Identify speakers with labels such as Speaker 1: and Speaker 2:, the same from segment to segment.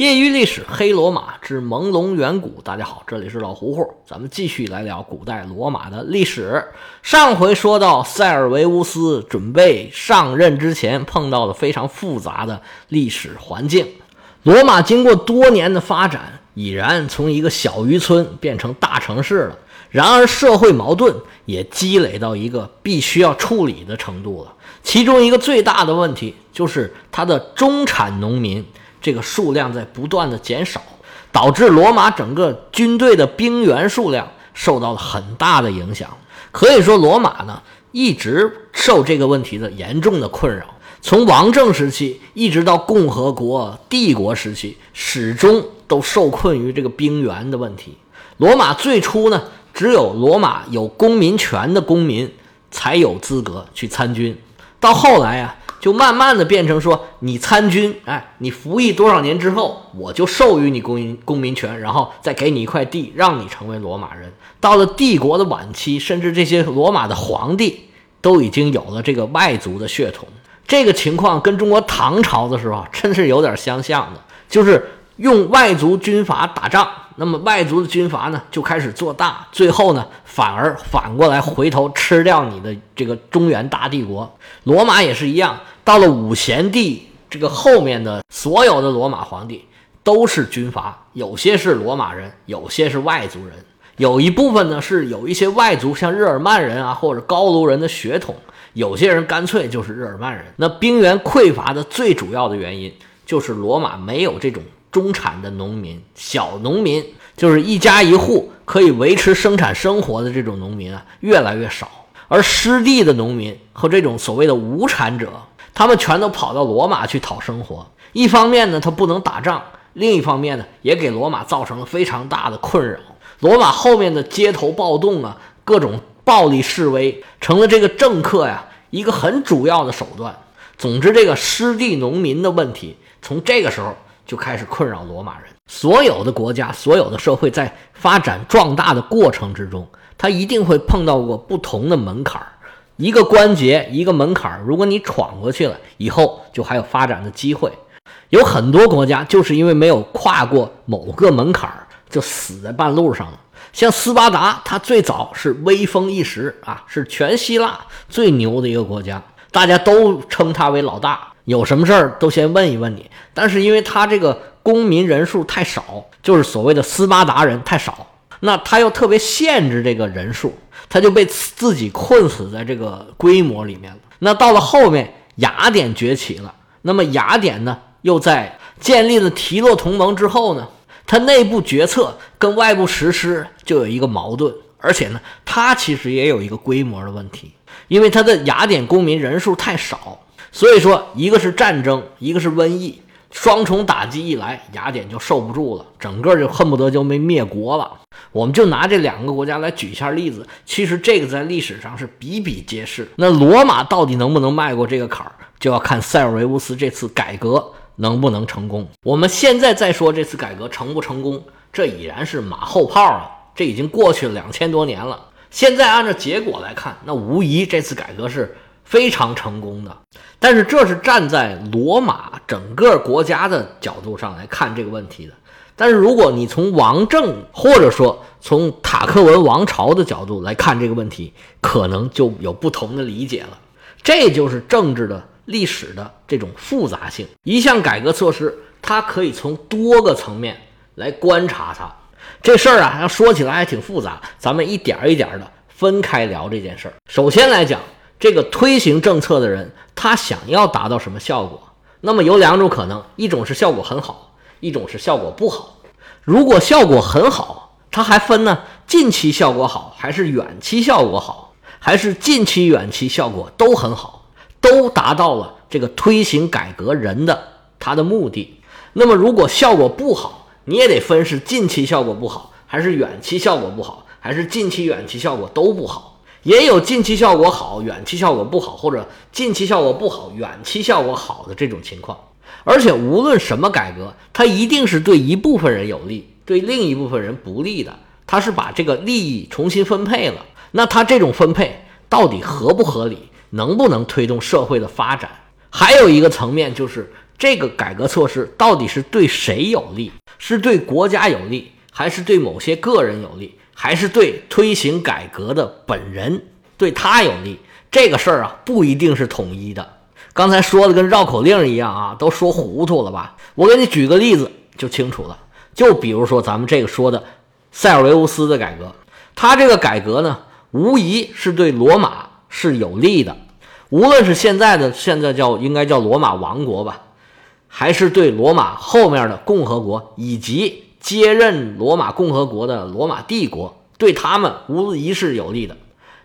Speaker 1: 业余历史，黑罗马之朦胧远古。大家好，这里是老胡胡，咱们继续来聊古代罗马的历史。上回说到，塞尔维乌斯准备上任之前，碰到了非常复杂的历史环境。罗马经过多年的发展，已然从一个小渔村变成大城市了。然而，社会矛盾也积累到一个必须要处理的程度了。其中一个最大的问题，就是它的中产农民。这个数量在不断的减少，导致罗马整个军队的兵员数量受到了很大的影响。可以说，罗马呢一直受这个问题的严重的困扰。从王政时期一直到共和国、帝国时期，始终都受困于这个兵员的问题。罗马最初呢，只有罗马有公民权的公民才有资格去参军。到后来啊。就慢慢的变成说，你参军，哎，你服役多少年之后，我就授予你公民公民权，然后再给你一块地，让你成为罗马人。到了帝国的晚期，甚至这些罗马的皇帝都已经有了这个外族的血统。这个情况跟中国唐朝的时候真是有点相像的，就是用外族军阀打仗。那么外族的军阀呢，就开始做大，最后呢，反而反过来回头吃掉你的这个中原大帝国。罗马也是一样，到了五贤帝这个后面的所有的罗马皇帝都是军阀，有些是罗马人，有些是外族人，有一部分呢是有一些外族，像日耳曼人啊或者高卢人的血统，有些人干脆就是日耳曼人。那兵源匮乏的最主要的原因就是罗马没有这种。中产的农民，小农民就是一家一户可以维持生产生活的这种农民啊，越来越少。而失地的农民和这种所谓的无产者，他们全都跑到罗马去讨生活。一方面呢，他不能打仗；另一方面呢，也给罗马造成了非常大的困扰。罗马后面的街头暴动啊，各种暴力示威，成了这个政客呀一个很主要的手段。总之，这个失地农民的问题，从这个时候。就开始困扰罗马人。所有的国家、所有的社会在发展壮大的过程之中，它一定会碰到过不同的门槛儿。一个关节，一个门槛儿，如果你闯过去了，以后就还有发展的机会。有很多国家就是因为没有跨过某个门槛儿，就死在半路上了。像斯巴达，它最早是威风一时啊，是全希腊最牛的一个国家，大家都称它为老大。有什么事儿都先问一问你，但是因为他这个公民人数太少，就是所谓的斯巴达人太少，那他又特别限制这个人数，他就被自己困死在这个规模里面了。那到了后面，雅典崛起了，那么雅典呢，又在建立了提洛同盟之后呢，他内部决策跟外部实施就有一个矛盾，而且呢，他其实也有一个规模的问题，因为他的雅典公民人数太少。所以说，一个是战争，一个是瘟疫，双重打击一来，雅典就受不住了，整个就恨不得就没灭国了。我们就拿这两个国家来举一下例子，其实这个在历史上是比比皆是。那罗马到底能不能迈过这个坎儿，就要看塞尔维乌斯这次改革能不能成功。我们现在再说这次改革成不成功，这已然是马后炮了，这已经过去了两千多年了。现在按照结果来看，那无疑这次改革是。非常成功的，但是这是站在罗马整个国家的角度上来看这个问题的。但是如果你从王政或者说从塔克文王朝的角度来看这个问题，可能就有不同的理解了。这就是政治的历史的这种复杂性。一项改革措施，它可以从多个层面来观察它。这事儿啊，要说起来还挺复杂，咱们一点一点的分开聊这件事儿。首先来讲。这个推行政策的人，他想要达到什么效果？那么有两种可能，一种是效果很好，一种是效果不好。如果效果很好，它还分呢，近期效果好还是远期效果好，还是近期远期效果都很好，都达到了这个推行改革人的他的目的。那么如果效果不好，你也得分是近期效果不好，还是远期效果不好，还是近期远期效果都不好。也有近期效果好、远期效果不好，或者近期效果不好、远期效果好的这种情况。而且无论什么改革，它一定是对一部分人有利，对另一部分人不利的。它是把这个利益重新分配了。那它这种分配到底合不合理，能不能推动社会的发展？还有一个层面就是这个改革措施到底是对谁有利？是对国家有利，还是对某些个人有利，还是对推行改革的本人对他有利？这个事儿啊，不一定是统一的。刚才说的跟绕口令一样啊，都说糊涂了吧？我给你举个例子就清楚了。就比如说咱们这个说的塞尔维乌斯的改革，他这个改革呢，无疑是对罗马是有利的。无论是现在的现在叫应该叫罗马王国吧，还是对罗马后面的共和国以及接任罗马共和国的罗马帝国，对他们无疑是有利的。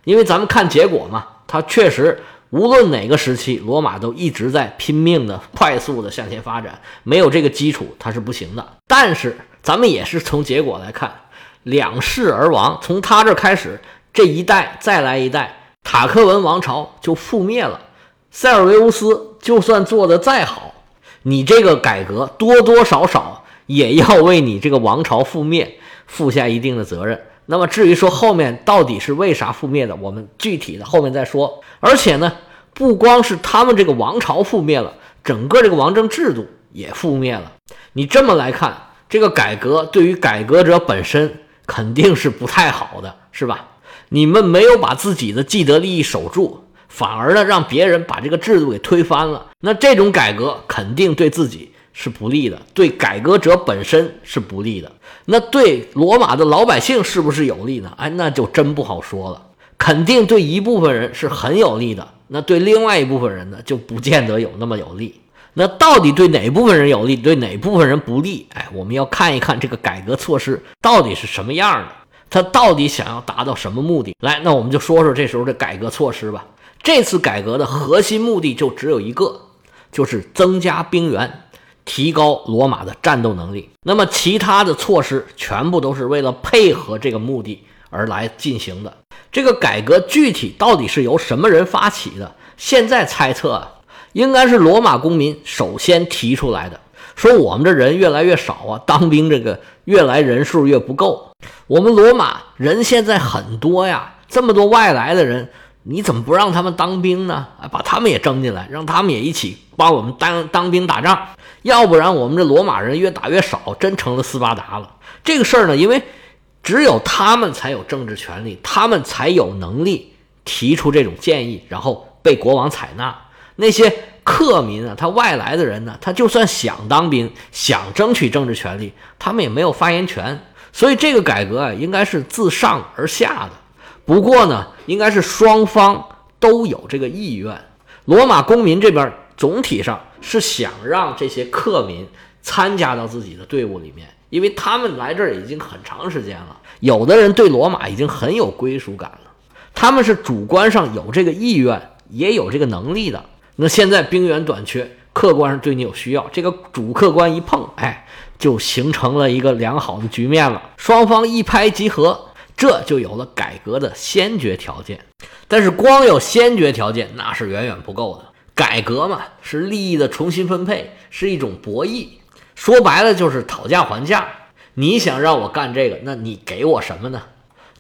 Speaker 1: 因为咱们看结果嘛，它确实。无论哪个时期，罗马都一直在拼命的、快速的向前发展，没有这个基础，它是不行的。但是，咱们也是从结果来看，两世而亡。从他这开始，这一代再来一代，塔克文王朝就覆灭了。塞尔维乌斯就算做的再好，你这个改革多多少少也要为你这个王朝覆灭负下一定的责任。那么，至于说后面到底是为啥覆灭的，我们具体的后面再说。而且呢。不光是他们这个王朝覆灭了，整个这个王政制度也覆灭了。你这么来看，这个改革对于改革者本身肯定是不太好的，是吧？你们没有把自己的既得利益守住，反而呢让别人把这个制度给推翻了。那这种改革肯定对自己是不利的，对改革者本身是不利的。那对罗马的老百姓是不是有利呢？哎，那就真不好说了。肯定对一部分人是很有利的。那对另外一部分人呢，就不见得有那么有利。那到底对哪部分人有利，对哪部分人不利？哎，我们要看一看这个改革措施到底是什么样的，它到底想要达到什么目的？来，那我们就说说这时候的改革措施吧。这次改革的核心目的就只有一个，就是增加兵源，提高罗马的战斗能力。那么其他的措施全部都是为了配合这个目的而来进行的。这个改革具体到底是由什么人发起的？现在猜测啊，应该是罗马公民首先提出来的，说我们这人越来越少啊，当兵这个越来人数越不够。我们罗马人现在很多呀，这么多外来的人，你怎么不让他们当兵呢？啊，把他们也征进来，让他们也一起帮我们当当兵打仗。要不然我们这罗马人越打越少，真成了斯巴达了。这个事儿呢，因为。只有他们才有政治权利，他们才有能力提出这种建议，然后被国王采纳。那些客民啊，他外来的人呢，他就算想当兵，想争取政治权利，他们也没有发言权。所以这个改革啊，应该是自上而下的。不过呢，应该是双方都有这个意愿。罗马公民这边总体上是想让这些客民参加到自己的队伍里面。因为他们来这儿已经很长时间了，有的人对罗马已经很有归属感了，他们是主观上有这个意愿，也有这个能力的。那现在兵源短缺，客观上对你有需要，这个主客观一碰，哎，就形成了一个良好的局面了。双方一拍即合，这就有了改革的先决条件。但是光有先决条件那是远远不够的。改革嘛，是利益的重新分配，是一种博弈。说白了就是讨价还价。你想让我干这个，那你给我什么呢？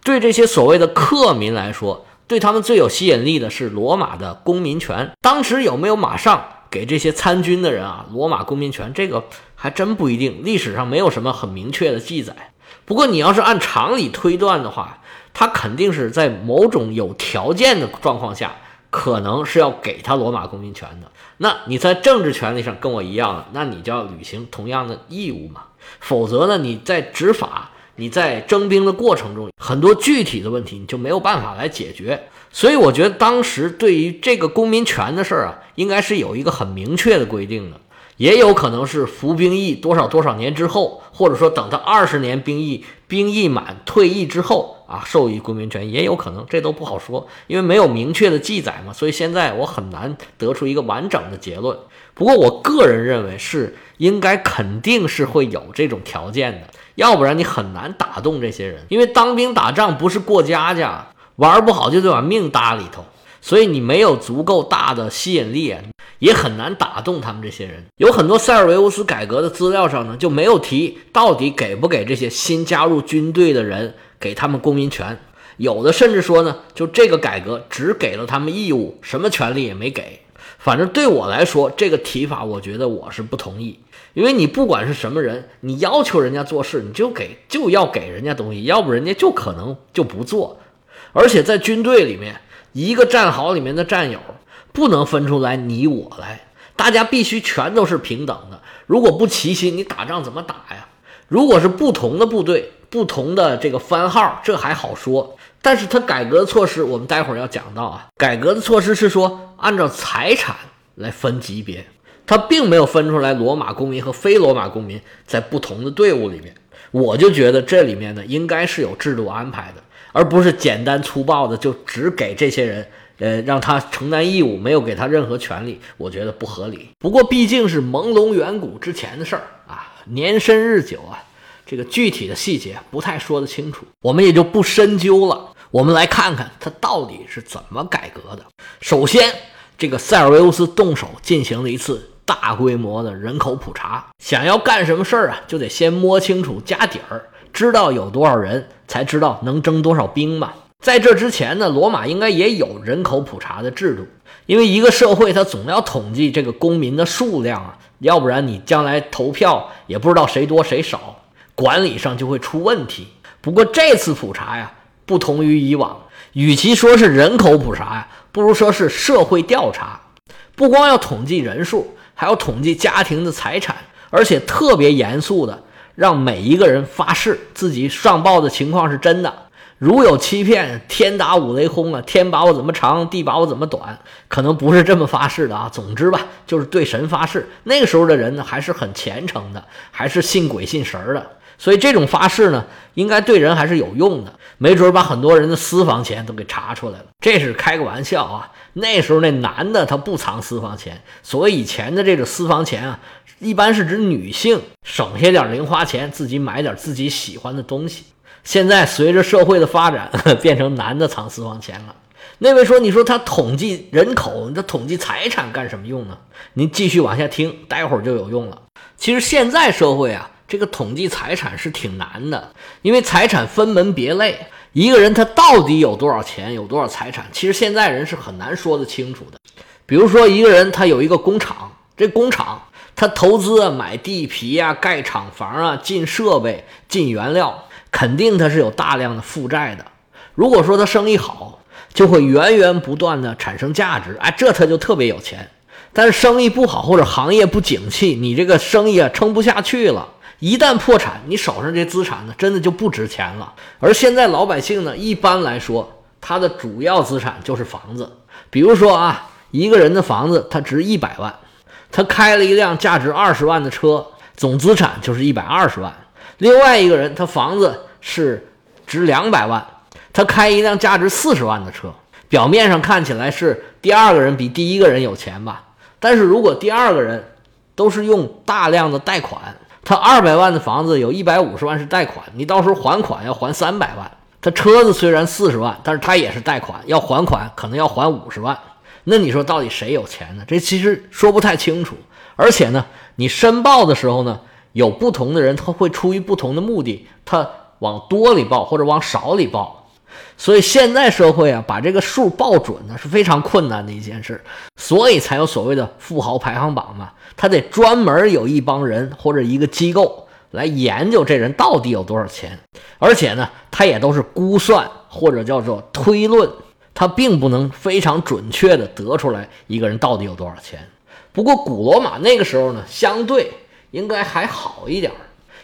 Speaker 1: 对这些所谓的客民来说，对他们最有吸引力的是罗马的公民权。当时有没有马上给这些参军的人啊罗马公民权？这个还真不一定，历史上没有什么很明确的记载。不过你要是按常理推断的话，他肯定是在某种有条件的状况下。可能是要给他罗马公民权的，那你在政治权利上跟我一样了，那你就要履行同样的义务嘛。否则呢，你在执法、你在征兵的过程中，很多具体的问题你就没有办法来解决。所以我觉得当时对于这个公民权的事儿啊，应该是有一个很明确的规定的。也有可能是服兵役多少多少年之后，或者说等他二十年兵役，兵役满退役之后啊，授予公民权也有可能，这都不好说，因为没有明确的记载嘛，所以现在我很难得出一个完整的结论。不过我个人认为是应该肯定是会有这种条件的，要不然你很难打动这些人，因为当兵打仗不是过家家，玩不好就得把命搭里头。所以你没有足够大的吸引力，也很难打动他们这些人。有很多塞尔维乌斯改革的资料上呢，就没有提到底给不给这些新加入军队的人给他们公民权。有的甚至说呢，就这个改革只给了他们义务，什么权利也没给。反正对我来说，这个提法我觉得我是不同意，因为你不管是什么人，你要求人家做事，你就给就要给人家东西，要不人家就可能就不做。而且在军队里面，一个战壕里面的战友不能分出来你我来，大家必须全都是平等的。如果不齐心，你打仗怎么打呀？如果是不同的部队、不同的这个番号，这还好说。但是他改革的措施，我们待会儿要讲到啊。改革的措施是说按照财产来分级别，他并没有分出来罗马公民和非罗马公民在不同的队伍里面。我就觉得这里面呢，应该是有制度安排的，而不是简单粗暴的就只给这些人，呃，让他承担义务，没有给他任何权利，我觉得不合理。不过毕竟是朦胧远古之前的事儿啊。年深日久啊，这个具体的细节不太说得清楚，我们也就不深究了。我们来看看他到底是怎么改革的。首先，这个塞尔维乌斯动手进行了一次大规模的人口普查。想要干什么事儿啊，就得先摸清楚家底儿，知道有多少人，才知道能征多少兵嘛。在这之前呢，罗马应该也有人口普查的制度，因为一个社会它总要统计这个公民的数量啊。要不然你将来投票也不知道谁多谁少，管理上就会出问题。不过这次普查呀，不同于以往，与其说是人口普查呀，不如说是社会调查。不光要统计人数，还要统计家庭的财产，而且特别严肃的让每一个人发誓自己上报的情况是真的。如有欺骗，天打五雷轰啊！天把我怎么长，地把我怎么短？可能不是这么发誓的啊。总之吧，就是对神发誓。那个时候的人呢，还是很虔诚的，还是信鬼信神的。所以这种发誓呢，应该对人还是有用的。没准把很多人的私房钱都给查出来了。这是开个玩笑啊。那时候那男的他不藏私房钱，所以以前的这个私房钱啊，一般是指女性省下点零花钱，自己买点自己喜欢的东西。现在随着社会的发展，变成男的藏私房钱了。那位说：“你说他统计人口，他统计财产干什么用呢？”您继续往下听，待会儿就有用了。其实现在社会啊，这个统计财产是挺难的，因为财产分门别类，一个人他到底有多少钱，有多少财产，其实现在人是很难说得清楚的。比如说一个人他有一个工厂，这工厂他投资买地皮啊，盖厂房啊，进设备，进原料。肯定他是有大量的负债的。如果说他生意好，就会源源不断的产生价值，哎，这他就特别有钱。但是生意不好或者行业不景气，你这个生意啊撑不下去了，一旦破产，你手上这资产呢真的就不值钱了。而现在老百姓呢，一般来说，他的主要资产就是房子。比如说啊，一个人的房子他值一百万，他开了一辆价值二十万的车，总资产就是一百二十万。另外一个人，他房子是值两百万，他开一辆价值四十万的车。表面上看起来是第二个人比第一个人有钱吧？但是如果第二个人都是用大量的贷款，他二百万的房子有一百五十万是贷款，你到时候还款要还三百万。他车子虽然四十万，但是他也是贷款，要还款可能要还五十万。那你说到底谁有钱呢？这其实说不太清楚。而且呢，你申报的时候呢？有不同的人，他会出于不同的目的，他往多里报或者往少里报，所以现在社会啊，把这个数报准呢是非常困难的一件事，所以才有所谓的富豪排行榜嘛。他得专门有一帮人或者一个机构来研究这人到底有多少钱，而且呢，他也都是估算或者叫做推论，他并不能非常准确的得出来一个人到底有多少钱。不过古罗马那个时候呢，相对。应该还好一点，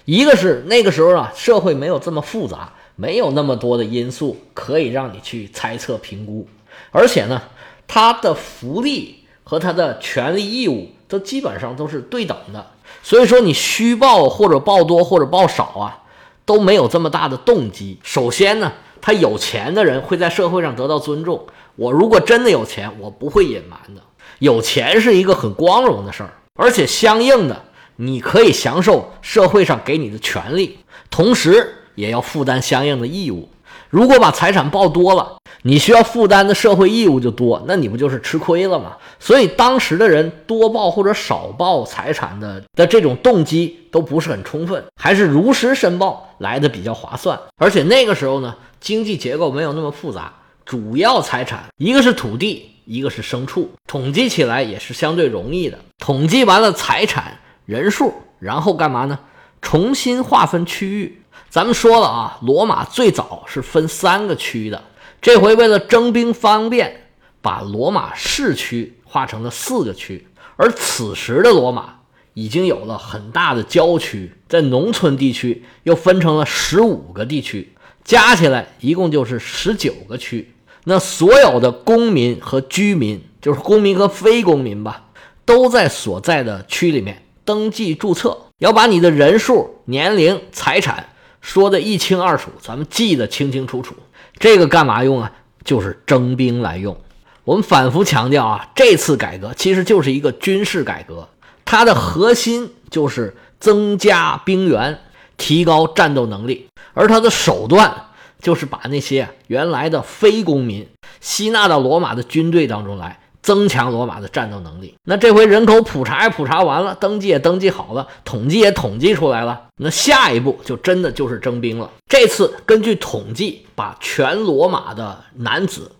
Speaker 1: 一个是那个时候啊，社会没有这么复杂，没有那么多的因素可以让你去猜测评估，而且呢，他的福利和他的权利义务都基本上都是对等的，所以说你虚报或者报多或者报少啊，都没有这么大的动机。首先呢，他有钱的人会在社会上得到尊重，我如果真的有钱，我不会隐瞒的，有钱是一个很光荣的事儿，而且相应的。你可以享受社会上给你的权利，同时也要负担相应的义务。如果把财产报多了，你需要负担的社会义务就多，那你不就是吃亏了吗？所以当时的人多报或者少报财产的的这种动机都不是很充分，还是如实申报来的比较划算。而且那个时候呢，经济结构没有那么复杂，主要财产一个是土地，一个是牲畜，统计起来也是相对容易的。统计完了财产、人数，然后干嘛呢？重新划分区域。咱们说了啊，罗马最早是分三个区的，这回为了征兵方便，把罗马市区划成了四个区。而此时的罗马已经有了很大的郊区，在农村地区又分成了十五个地区，加起来一共就是十九个区。那所有的公民和居民，就是公民和非公民吧，都在所在的区里面登记注册，要把你的人数、年龄、财产说的一清二楚，咱们记得清清楚楚。这个干嘛用啊？就是征兵来用。我们反复强调啊，这次改革其实就是一个军事改革，它的核心就是增加兵员，提高战斗能力，而它的手段就是把那些原来的非公民吸纳到罗马的军队当中来，增强罗马的战斗能力。那这回人口普查也普查完了，登记也登记好了，统计也统计出来了，那下一步就真的就是征兵了。这次根据统计，把全罗马的男子。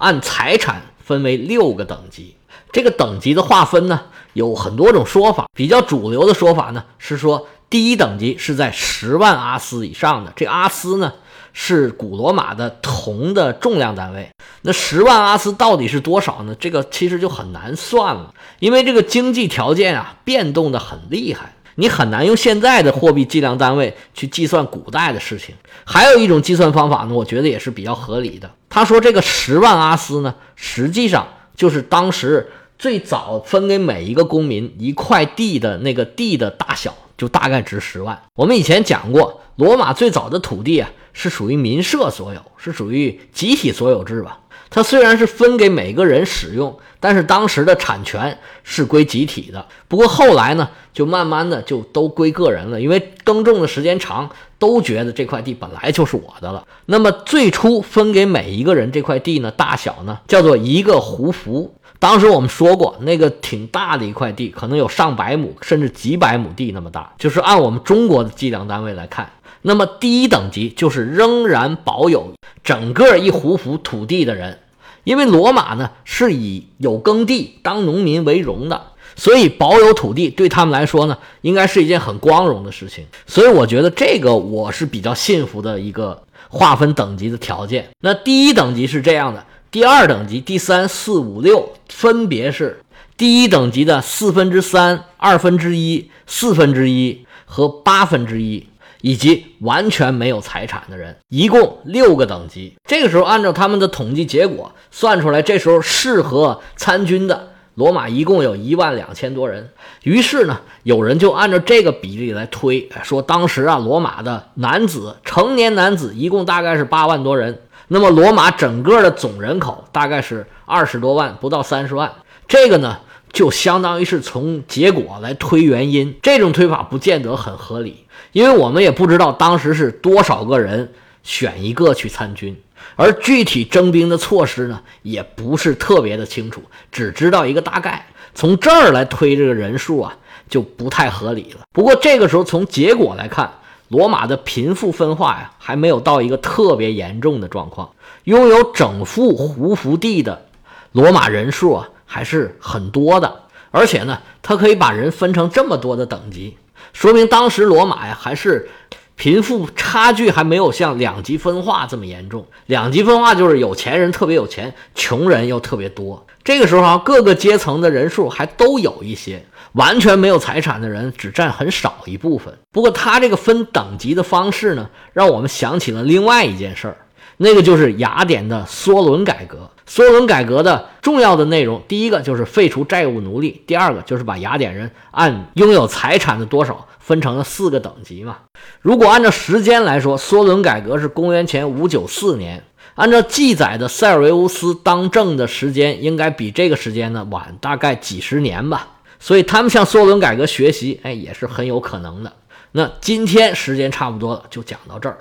Speaker 1: 按财产分为六个等级，这个等级的划分呢有很多种说法。比较主流的说法呢是说，第一等级是在十万阿斯以上的。这阿斯呢是古罗马的铜的重量单位。那十万阿斯到底是多少呢？这个其实就很难算了，因为这个经济条件啊变动的很厉害。你很难用现在的货币计量单位去计算古代的事情。还有一种计算方法呢，我觉得也是比较合理的。他说这个十万阿斯呢，实际上就是当时最早分给每一个公民一块地的那个地的大小，就大概值十万。我们以前讲过，罗马最早的土地啊是属于民社所有，是属于集体所有制吧。它虽然是分给每个人使用，但是当时的产权是归集体的。不过后来呢，就慢慢的就都归个人了，因为耕种的时间长，都觉得这块地本来就是我的了。那么最初分给每一个人这块地呢，大小呢叫做一个胡服。当时我们说过，那个挺大的一块地，可能有上百亩甚至几百亩地那么大，就是按我们中国的计量单位来看。那么第一等级就是仍然保有整个一胡服土地的人，因为罗马呢是以有耕地当农民为荣的，所以保有土地对他们来说呢，应该是一件很光荣的事情。所以我觉得这个我是比较信服的一个划分等级的条件。那第一等级是这样的，第二等级、第三、四、五、六分别是第一等级的四分之三、二分之一、四分之一和八分之一。以及完全没有财产的人，一共六个等级。这个时候，按照他们的统计结果算出来，这时候适合参军的罗马一共有一万两千多人。于是呢，有人就按照这个比例来推，说当时啊，罗马的男子成年男子一共大概是八万多人。那么，罗马整个的总人口大概是二十多万，不到三十万。这个呢，就相当于是从结果来推原因。这种推法不见得很合理。因为我们也不知道当时是多少个人选一个去参军，而具体征兵的措施呢，也不是特别的清楚，只知道一个大概。从这儿来推这个人数啊，就不太合理了。不过这个时候从结果来看，罗马的贫富分化呀，还没有到一个特别严重的状况。拥有整副胡服地的罗马人数啊，还是很多的，而且呢，它可以把人分成这么多的等级。说明当时罗马呀，还是贫富差距还没有像两极分化这么严重。两极分化就是有钱人特别有钱，穷人又特别多。这个时候啊，各个阶层的人数还都有一些，完全没有财产的人只占很少一部分。不过他这个分等级的方式呢，让我们想起了另外一件事儿，那个就是雅典的梭伦改革。梭伦改革的重要的内容，第一个就是废除债务奴隶，第二个就是把雅典人按拥有财产的多少分成了四个等级嘛。如果按照时间来说，梭伦改革是公元前五九四年，按照记载的塞尔维乌斯当政的时间，应该比这个时间呢晚大概几十年吧。所以他们向梭伦改革学习，哎，也是很有可能的。那今天时间差不多了，就讲到这儿。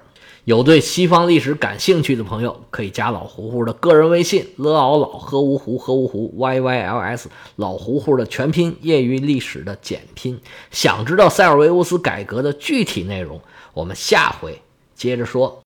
Speaker 1: 有对西方历史感兴趣的朋友，可以加老胡胡的个人微信：l ao 老 h u 胡 h u 胡 y y l s 老胡胡的全拼，业余历史的简拼。想知道塞尔维乌斯改革的具体内容，我们下回接着说。